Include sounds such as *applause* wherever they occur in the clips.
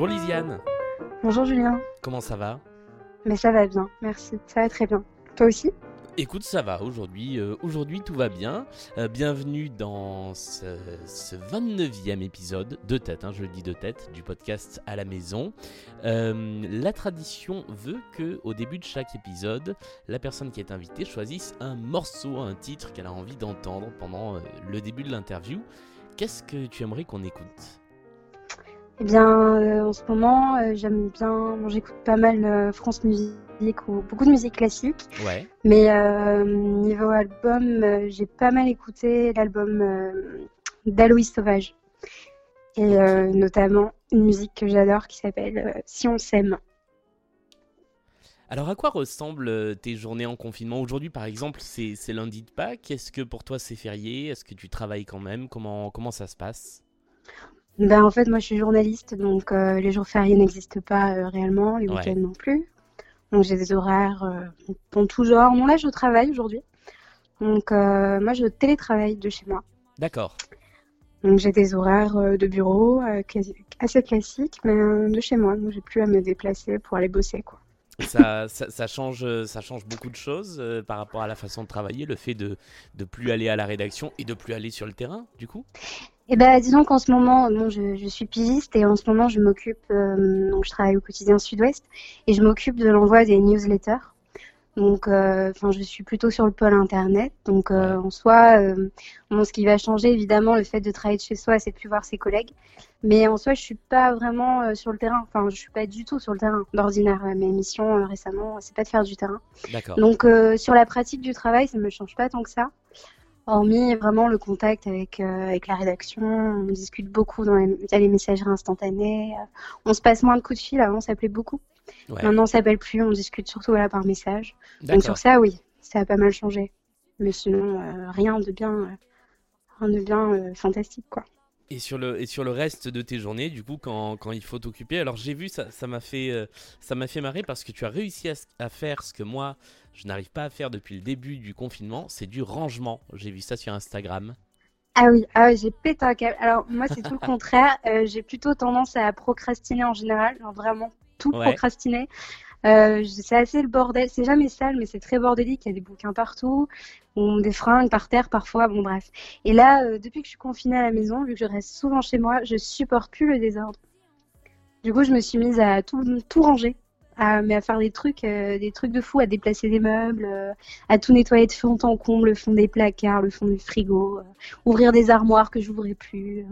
Bonjour Lisiane. Bonjour Julien. Comment ça va? Mais ça va bien, merci. Ça va très bien. Toi aussi? Écoute, ça va aujourd'hui. euh, aujourd'hui, tout va bien. Euh, bienvenue dans ce, ce 29e épisode de tête, hein, je le dis de tête, du podcast à la maison. Euh, la tradition veut que, au début de chaque épisode, la personne qui est invitée choisisse un morceau, un titre qu'elle a envie d'entendre pendant le début de l'interview. Qu'est-ce que tu aimerais qu'on écoute? Eh bien, euh, en ce moment, euh, j'aime bien. Bon, j'écoute pas mal euh, France Musique ou beaucoup de musique classique. Ouais. Mais niveau album, j'ai pas mal écouté l'album d'Aloïs Sauvage. Et notamment une musique que j'adore qui s'appelle Si on s'aime. Alors, à quoi ressemblent tes journées en confinement? Aujourd'hui, par exemple, c'est c'est lundi de Pâques. Est-ce que pour toi c'est férié? Est-ce que tu travailles quand même? Comment, comment ça se passe? Ben, en fait, moi je suis journaliste, donc euh, les jours fériés n'existent pas euh, réellement, les Ouais. week-ends non plus. Donc j'ai des horaires euh, dans tout genre. Bon là je travaille aujourd'hui. Donc euh, moi je télétravaille de chez moi. D'accord. Donc j'ai des horaires euh, de bureau euh, assez classiques, mais euh, de chez moi. Donc j'ai plus à me déplacer pour aller bosser quoi. Ça, *laughs* ça, ça change, euh, ça change beaucoup de choses euh, par rapport à la façon de travailler, le fait de de plus aller à la rédaction et de plus aller sur le terrain, du coup? Et ben disons qu'en ce moment, bon, je, je suis pigiste et en ce moment je m'occupe, euh, donc je travaille au quotidien Sud-Ouest et je m'occupe de l'envoi des newsletters. Donc, euh, enfin, je suis plutôt sur le pôle internet. Donc, euh, en soi, bon, ce qui va changer évidemment, le fait de travailler de chez soi, c'est de plus voir ses collègues. Mais en soi, je suis pas vraiment sur le terrain. Enfin, je suis pas du tout sur le terrain. D'ordinaire, mes missions récemment, c'est pas de faire du terrain. D'accord. Donc sur la pratique du travail, ça me change pas tant que ça. Hormis vraiment le contact avec, euh, avec la rédaction, on discute beaucoup dans les, via les messageries instantanées. euh, On se passe moins de coups de fil, avant on s'appelait beaucoup. Ouais. Maintenant on s'appelle plus, on discute surtout voilà, par message. Donc sur ça, oui, ça a pas mal changé. Mais sinon, euh, rien de bien, rien de bien fantastique quoi. Et sur le et sur le reste de tes journées, du coup, quand, quand il faut t'occuper, alors j'ai vu ça, ça m'a fait euh, ça m'a fait marrer parce que tu as réussi à, faire ce que moi je n'arrive pas à faire depuis le début du confinement, c'est du rangement. J'ai vu ça sur Instagram. Ah oui, ah oui, j'ai pété un câble. Alors moi c'est tout le *laughs* contraire. Euh, j'ai plutôt tendance à procrastiner en général, genre vraiment tout Ouais. procrastiner. Euh, c'est assez le bordel. C'est jamais sale, mais c'est très bordélique. Il y a des bouquins partout, ou des fringues par terre parfois. Bon bref. Et là, euh, depuis que je suis confinée à la maison, vu que je reste souvent chez moi, je supporte plus le désordre. Du coup, je me suis mise à tout, tout ranger. À, mais à faire des trucs, euh, des trucs de fou, à déplacer des meubles, euh, à tout nettoyer de fond en comble, le fond des placards, le fond du frigo, euh, ouvrir des armoires que j'ouvrais plus.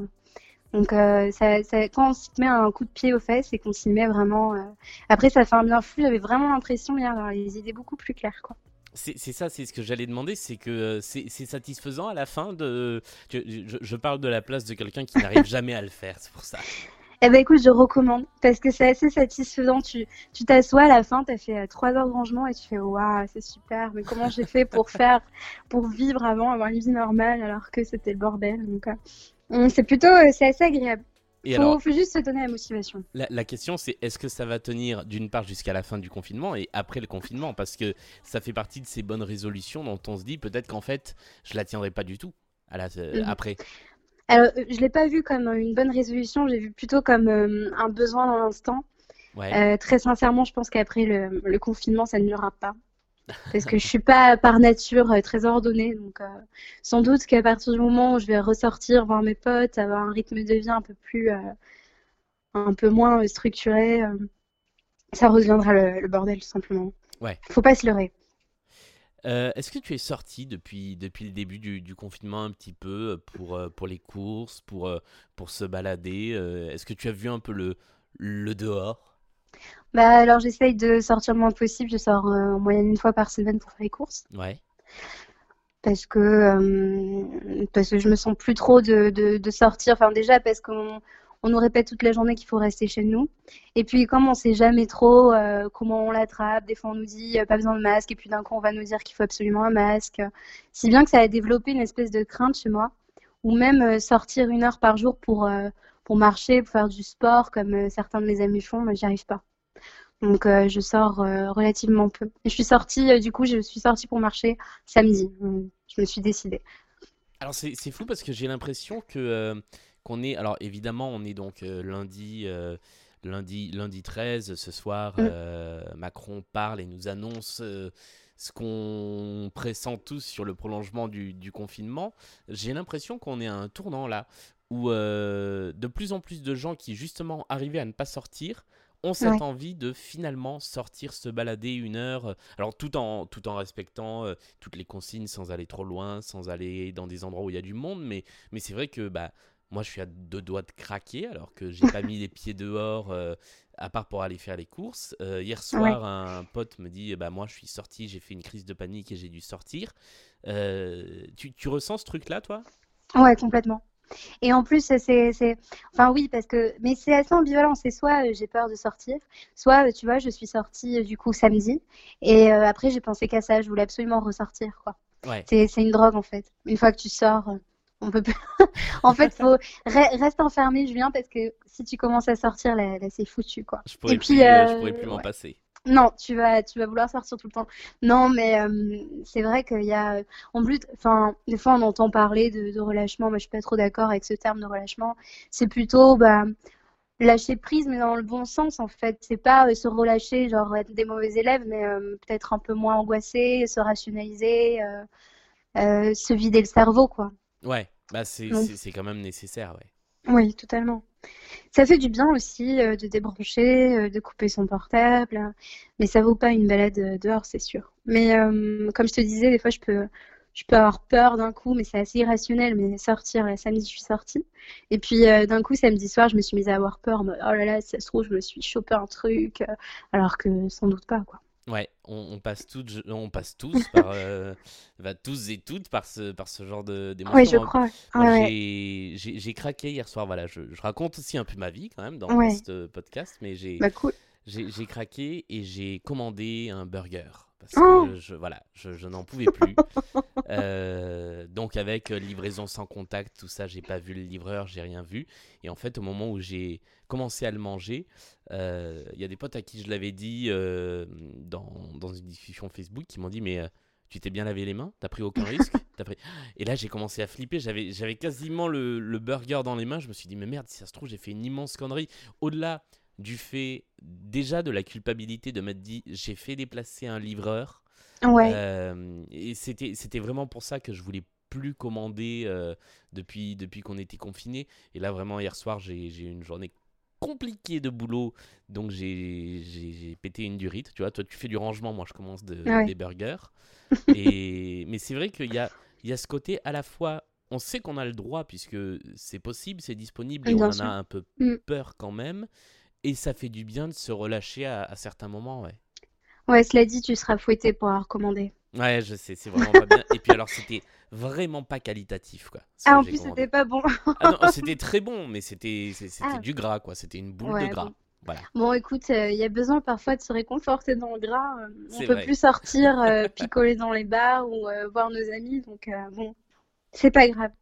Donc euh, ça, ça- quand on s'y met un coup de pied aux fesses et qu'on s'y met vraiment, euh, après ça fait un bien fou. J'avais vraiment l'impression hier d'avoir les idées beaucoup plus claires, quoi. C'est ça, c'est ce que j'allais demander, c'est que euh, c'est satisfaisant à la fin de. Je, je- je parle de la place de quelqu'un qui n'arrive *laughs* jamais à le faire, c'est pour ça. Eh ben écoute, je recommande parce que c'est assez satisfaisant. Tu tu t'assois à la fin, t'as fait trois heures de rangement et tu fais waouh, c'est super. Mais comment j'ai fait pour faire, pour vivre avant, avoir une vie normale alors que c'était le bordel. Donc c'est plutôt, euh, c'est assez agréable. Et Faut, alors, faut juste se donner la motivation. la, la question c'est est-ce que ça va tenir d'une part jusqu'à la fin du confinement et après le confinement? Parce que ça fait partie de ces bonnes résolutions dont on se dit peut-être qu'en fait je la tiendrai pas du tout à la, euh, Mhm. après. Alors, euh, je l'ai pas vu comme une bonne résolution, j'ai vu plutôt comme euh, un besoin dans l'instant. Ouais. Euh, très sincèrement, je pense qu'après le, le confinement, ça ne durera pas. Parce que je suis pas par nature euh, très ordonnée, donc euh, sans doute qu'à partir du moment où je vais ressortir voir mes potes, avoir un rythme de vie un peu plus, euh, un peu moins structuré, euh, ça reviendra le, le bordel tout simplement. Ouais. Faut pas se leurrer. Est-ce que tu es sorti depuis, depuis le début du, du confinement un petit peu pour, pour les courses, pour, pour se balader Est-ce que tu as vu un peu le, le dehors? Bah alors j'essaye de sortir le moins possible. Je sors euh, en moyenne une fois par semaine pour faire les courses. Ouais. parce que euh, parce que je me sens plus trop de, de, de sortir. Enfin déjà parce qu'on on nous répète toute la journée qu'il faut rester chez nous. Et puis comme on sait jamais trop euh, comment on l'attrape, des fois on nous dit euh, pas besoin de masque et puis d'un coup on va nous dire qu'il faut absolument un masque. Si bien que ça a développé une espèce de crainte chez moi, ou même sortir une heure par jour pour pour marcher, pour faire du sport comme certains de mes amis font, moi j'y arrive pas. Donc euh, je sors euh, relativement peu. Je suis sortie, euh, du coup, je suis sortie pour marcher samedi. Mm, Je me suis décidée. Alors c'est c'est fou parce que j'ai l'impression que qu'on est alors évidemment on est donc lundi lundi, lundi 13, ce soir, Mm. Macron parle et nous annonce ce qu'on pressent tous sur le prolongement du, du confinement. J'ai l'impression qu'on est à un tournant là, où de plus en plus de gens qui justement arrivaient à ne pas sortir ont cette Ouais. envie de finalement sortir, se balader une heure, euh, alors tout en, tout en respectant euh, toutes les consignes sans aller trop loin, sans aller dans des endroits où il y a du monde, mais, mais c'est vrai que bah, moi je suis à deux doigts de craquer alors que j'ai pas *laughs* mis les pieds dehors euh, à part pour aller faire les courses. Euh, hier Ouais. soir, un pote me dit bah, Moi je suis sorti, j'ai fait une crise de panique et j'ai dû sortir. Euh, tu, tu ressens ce truc-là, toi? Ouais, complètement. Et en plus, c'est, c'est, enfin oui, parce que, mais c'est assez ambivalent. C'est soit euh, j'ai peur de sortir, soit, euh, tu vois, je suis sortie euh, du coup samedi, et après j'ai pensé qu'à ça. Je voulais absolument ressortir, quoi. Ouais. C'est, c'est une drogue en fait. Une fois que tu sors, on peut plus. *laughs* En fait, faut re- reste enfermé, Julien, parce que si tu commences à sortir, là, là, c'est foutu, quoi. Je pourrais Et puis, plus, euh, je pourrais plus m'en ouais. passer. Non, tu vas, tu vas vouloir sortir tout le temps. Non, mais euh, c'est vrai qu'il y a, en plus, enfin, des fois on entend parler de, de relâchement. Moi, je suis pas trop d'accord avec ce terme de relâchement. C'est plutôt, bah, lâcher prise, mais dans le bon sens, en fait. C'est pas euh, se relâcher, genre être des mauvais élèves, mais euh, peut-être un peu moins angoissé, se rationaliser, se vider le cerveau, quoi. Ouais, bah c'est Donc, c'est- c'est quand même nécessaire, ouais. Oui, totalement. Ça fait du bien aussi euh, de débrancher, euh, de couper son portable, euh, mais ça vaut pas une balade euh, dehors, c'est sûr. Mais euh, comme je te disais, des fois je peux, je peux avoir peur d'un coup, mais c'est assez irrationnel. Mais sortir, là, samedi, je suis sortie. Et puis euh, d'un coup, samedi soir, je me suis mise à avoir peur. oh là là, si ça se trouve, je me suis chopé un truc, euh, alors que sans doute pas, quoi. Ouais, on, on passe toutes, je- on passe tous par, *laughs* euh, bah, tous et toutes par ce, par ce genre de- Oui, je. Moi, crois. Ouais, ouais, j'ai, craqué hier soir. Voilà, je, je raconte aussi un peu ma vie quand même dans, ouais. ce podcast, mais j'ai, Bah cool. j'ai, j'ai craqué et j'ai commandé un burger parce Oh! que je, voilà, je, je n'en pouvais plus. *laughs* Euh, donc avec euh, livraison sans contact, tout ça, j'ai pas vu le livreur, j'ai rien vu. Et en fait, au moment où j'ai commencé à le manger, euh, il y a des potes à qui je l'avais dit euh, dans, dans une discussion Facebook qui m'ont dit mais tu t'es bien lavé les mains, t'as pris aucun risque, *laughs* t'as pris... Et là j'ai commencé à flipper, j'avais j'avais quasiment le, le burger dans les mains, je me suis dit mais merde, si ça se trouve j'ai fait une immense connerie. Au-delà du fait déjà de la culpabilité de m'être dit j'ai fait déplacer un livreur. Ouais. Euh, et c'était, c'était vraiment pour ça que je voulais plus commander euh, depuis, depuis qu'on était confinés. Et là, vraiment, hier soir, j'ai, j'ai eu une journée compliquée de boulot. Donc, j'ai, j'ai, j'ai pété une durite. Tu vois, toi, tu fais du rangement. Moi, je commence de, Ouais. des burgers. *laughs* Et, mais c'est vrai qu'il y a, il y a ce côté à la fois. On sait qu'on a le droit puisque c'est possible, c'est disponible et on en sûr. a un peu Mm. peur quand même. Et ça fait du bien de se relâcher à, à certains moments, ouais. Ouais, cela dit, tu seras fouetté pour avoir commandé. Ouais, je sais, c'est vraiment pas bien. Et puis alors, c'était vraiment pas qualitatif, quoi, Ah, en plus, c'était pas bon. Ah non, c'était très bon, mais c'était Ah, du gras, quoi. C'était une boule de gras. bon. Voilà, Bon, écoute, euh, il y a besoin parfois de se réconforter dans le gras. euh, on peut vrai. plus sortir, euh, picoler dans les bars ou euh, voir nos amis, donc bon, c'est pas grave.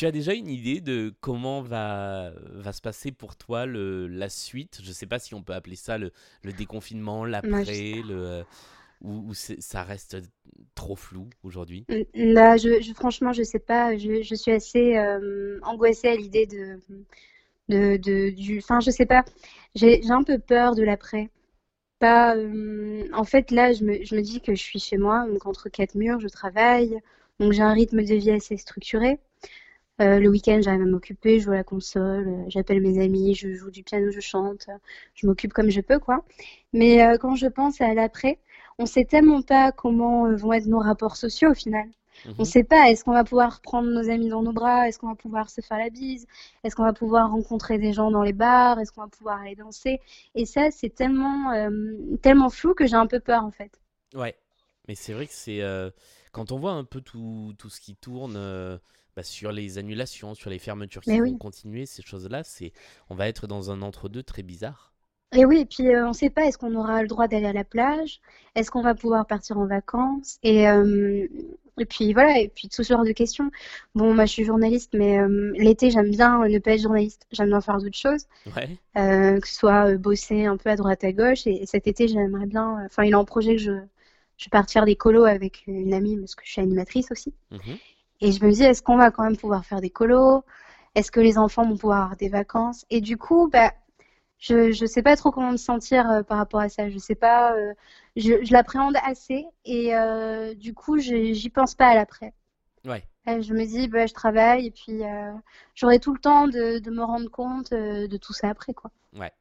Tu as déjà une idée de comment va, va se passer pour toi le, la suite? Je sais pas si on peut appeler ça le, le déconfinement, l'après, le, euh, ou, ça reste trop flou aujourd'hui? Là, je, je- franchement, je sais pas. Je, je suis assez euh, angoissée à l'idée de, de, de- du. Enfin, je sais pas. J'ai, j'ai un peu peur de l'après. Pas. euh, en fait, là, je me, je me dis que je suis chez moi, donc entre quatre murs, je travaille, donc j'ai un rythme de vie assez structuré. Euh, le week-end, j'arrive à m'occuper, je joue à la console, euh, j'appelle mes amis, je joue du piano, je chante, euh, je m'occupe comme je peux, quoi. Mais quand je pense à l'après, on sait tellement pas comment vont être nos rapports sociaux au final. On Mhm. sait pas, est-ce qu'on va pouvoir prendre nos amis dans nos bras? Est-ce qu'on va pouvoir se faire la bise? Est-ce qu'on va pouvoir rencontrer des gens dans les bars? Est-ce qu'on va pouvoir aller danser? Et ça, c'est tellement, euh, tellement flou que j'ai un peu peur en fait. Ouais, mais c'est vrai que c'est euh, quand on voit un peu tout, tout ce qui tourne euh, bah, sur les annulations, sur les fermetures qui Mais vont oui. continuer, ces choses-là, c'est on va être dans un entre-deux très bizarre. Et oui, et puis euh, on ne sait pas, est-ce qu'on aura le droit d'aller à la plage? Est-ce qu'on va pouvoir partir en vacances? Et, euh, et puis voilà, et puis tout ce genre de questions. Bon, moi je suis journaliste, mais euh, l'été j'aime bien ne pas être journaliste. J'aime bien faire d'autres choses, Ouais, que ce soit bosser un peu à droite à gauche. Et, et cet été j'aimerais bien, enfin il est en projet que je, je parte faire des colos avec une amie parce que je suis animatrice aussi. mhm, Et je me dis, est-ce qu'on va quand même pouvoir faire des colos? Est-ce que les enfants vont pouvoir avoir des vacances? Et du coup, bah, je je sais pas trop comment me sentir euh, par rapport à ça. Je sais pas, euh, je, je l'appréhende assez et euh, du coup, je- j'y pense pas à l'après. Ouais. Je me dis, bah, je travaille et puis j'aurai tout le temps de, de me rendre compte de tout ça après, quoi. Ouais.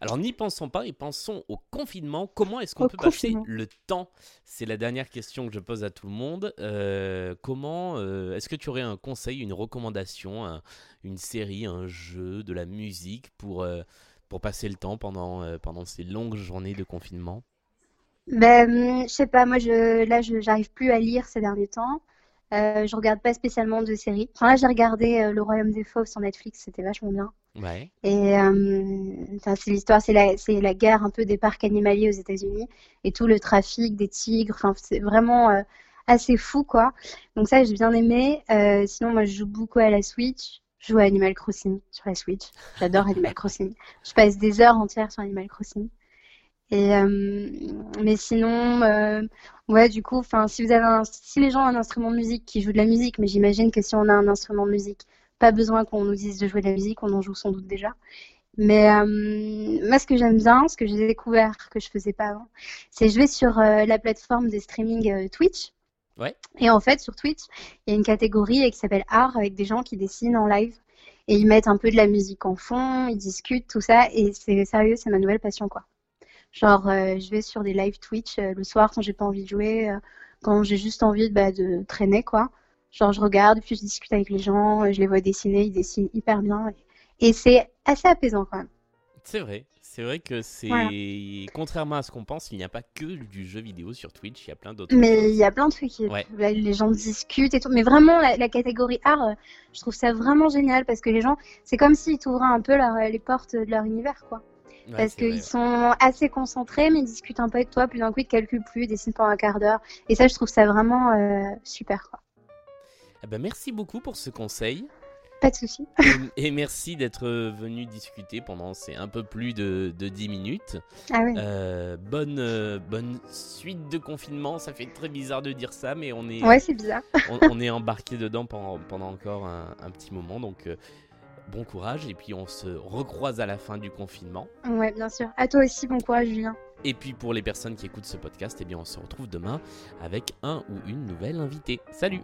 Alors n'y pensons pas et pensons au confinement. Comment est-ce qu'on Au peut passer le temps? C'est la dernière question que je pose à tout le monde. Euh, comment euh, est-ce que tu aurais un conseil, une recommandation, un- une série, un jeu, de la musique pour, euh, pour passer le temps pendant, euh, pendant ces longues journées de confinement? Ben, je sais pas, moi, je, là, je, j'arrive plus à lire ces derniers temps. Euh, je regarde pas spécialement de séries. Enfin, là, j'ai regardé euh, Le Royaume des Fauves sur Netflix, c'était vachement bien. Ouais. Et euh, enfin, c'est l'histoire, c'est la, c'est la guerre un peu des parcs animaliers aux États-Unis et tout le trafic des tigres. Enfin, c'est vraiment euh, assez fou, quoi. Donc ça, j'ai bien aimé. Euh, sinon, moi, je joue beaucoup à la Switch. Je joue à Animal Crossing sur la Switch. J'adore Animal *laughs* Crossing. Je passe des heures entières sur Animal Crossing. Et euh, mais sinon, euh, ouais, du coup, enfin, si vous avez un, si les gens ont un instrument de musique qui joue de la musique, mais j'imagine que si on a un instrument de musique, pas besoin qu'on nous dise de jouer de la musique, on en joue sans doute déjà. Mais euh, moi, ce que j'aime bien, ce que j'ai découvert que je faisais pas avant, c'est je vais sur euh, la plateforme de streaming euh, Twitch. Ouais. Et en fait, sur Twitch, il y a une catégorie qui s'appelle art avec des gens qui dessinent en live et ils mettent un peu de la musique en fond, ils discutent tout ça et c'est sérieux, c'est ma nouvelle passion quoi. Genre, euh, je vais sur des live Twitch euh, le soir quand j'ai pas envie de jouer, euh, quand j'ai juste envie de, bah, de traîner quoi. Genre, je regarde, puis je discute avec les gens, je les vois dessiner, ils dessinent hyper bien et, et c'est assez apaisant quand même. C'est vrai. C'est vrai que c'est. Voilà. Contrairement à ce qu'on pense, il n'y a pas que du jeu vidéo sur Twitch, il y a plein d'autres Mais il y a plein de trucs. qui- Ouais. là, Les gens discutent et tout. Mais vraiment, la, la catégorie art, je trouve ça vraiment génial parce que les gens, c'est comme s'ils t'ouvraient un peu leur- les portes de leur univers, quoi. Ouais, Parce qu'ils sont assez concentrés, mais ils discutent un peu avec toi. Puis d'un coup, ils te calculent plus, ils dessinent pendant un quart d'heure. Et ça, je trouve ça vraiment euh, super, quoi. Eh ben, merci beaucoup pour ce conseil. Pas de souci. Et, *laughs* et merci d'être venu discuter pendant ces un peu plus de, de 10 minutes. Ah ouais. Euh, bonne, euh, bonne suite de confinement. Ça fait très bizarre de dire ça, mais on est, Ouais, c'est bizarre. on, on est embarqué dedans pendant, pendant encore un, un petit moment. Donc, euh, bon courage. Et puis, on se recroise à la fin du confinement. Ouais, bien sûr. À toi aussi, bon courage, Julien. Et puis, pour les personnes qui écoutent ce podcast, eh bien, on se retrouve demain avec un ou une nouvelle invitée. Salut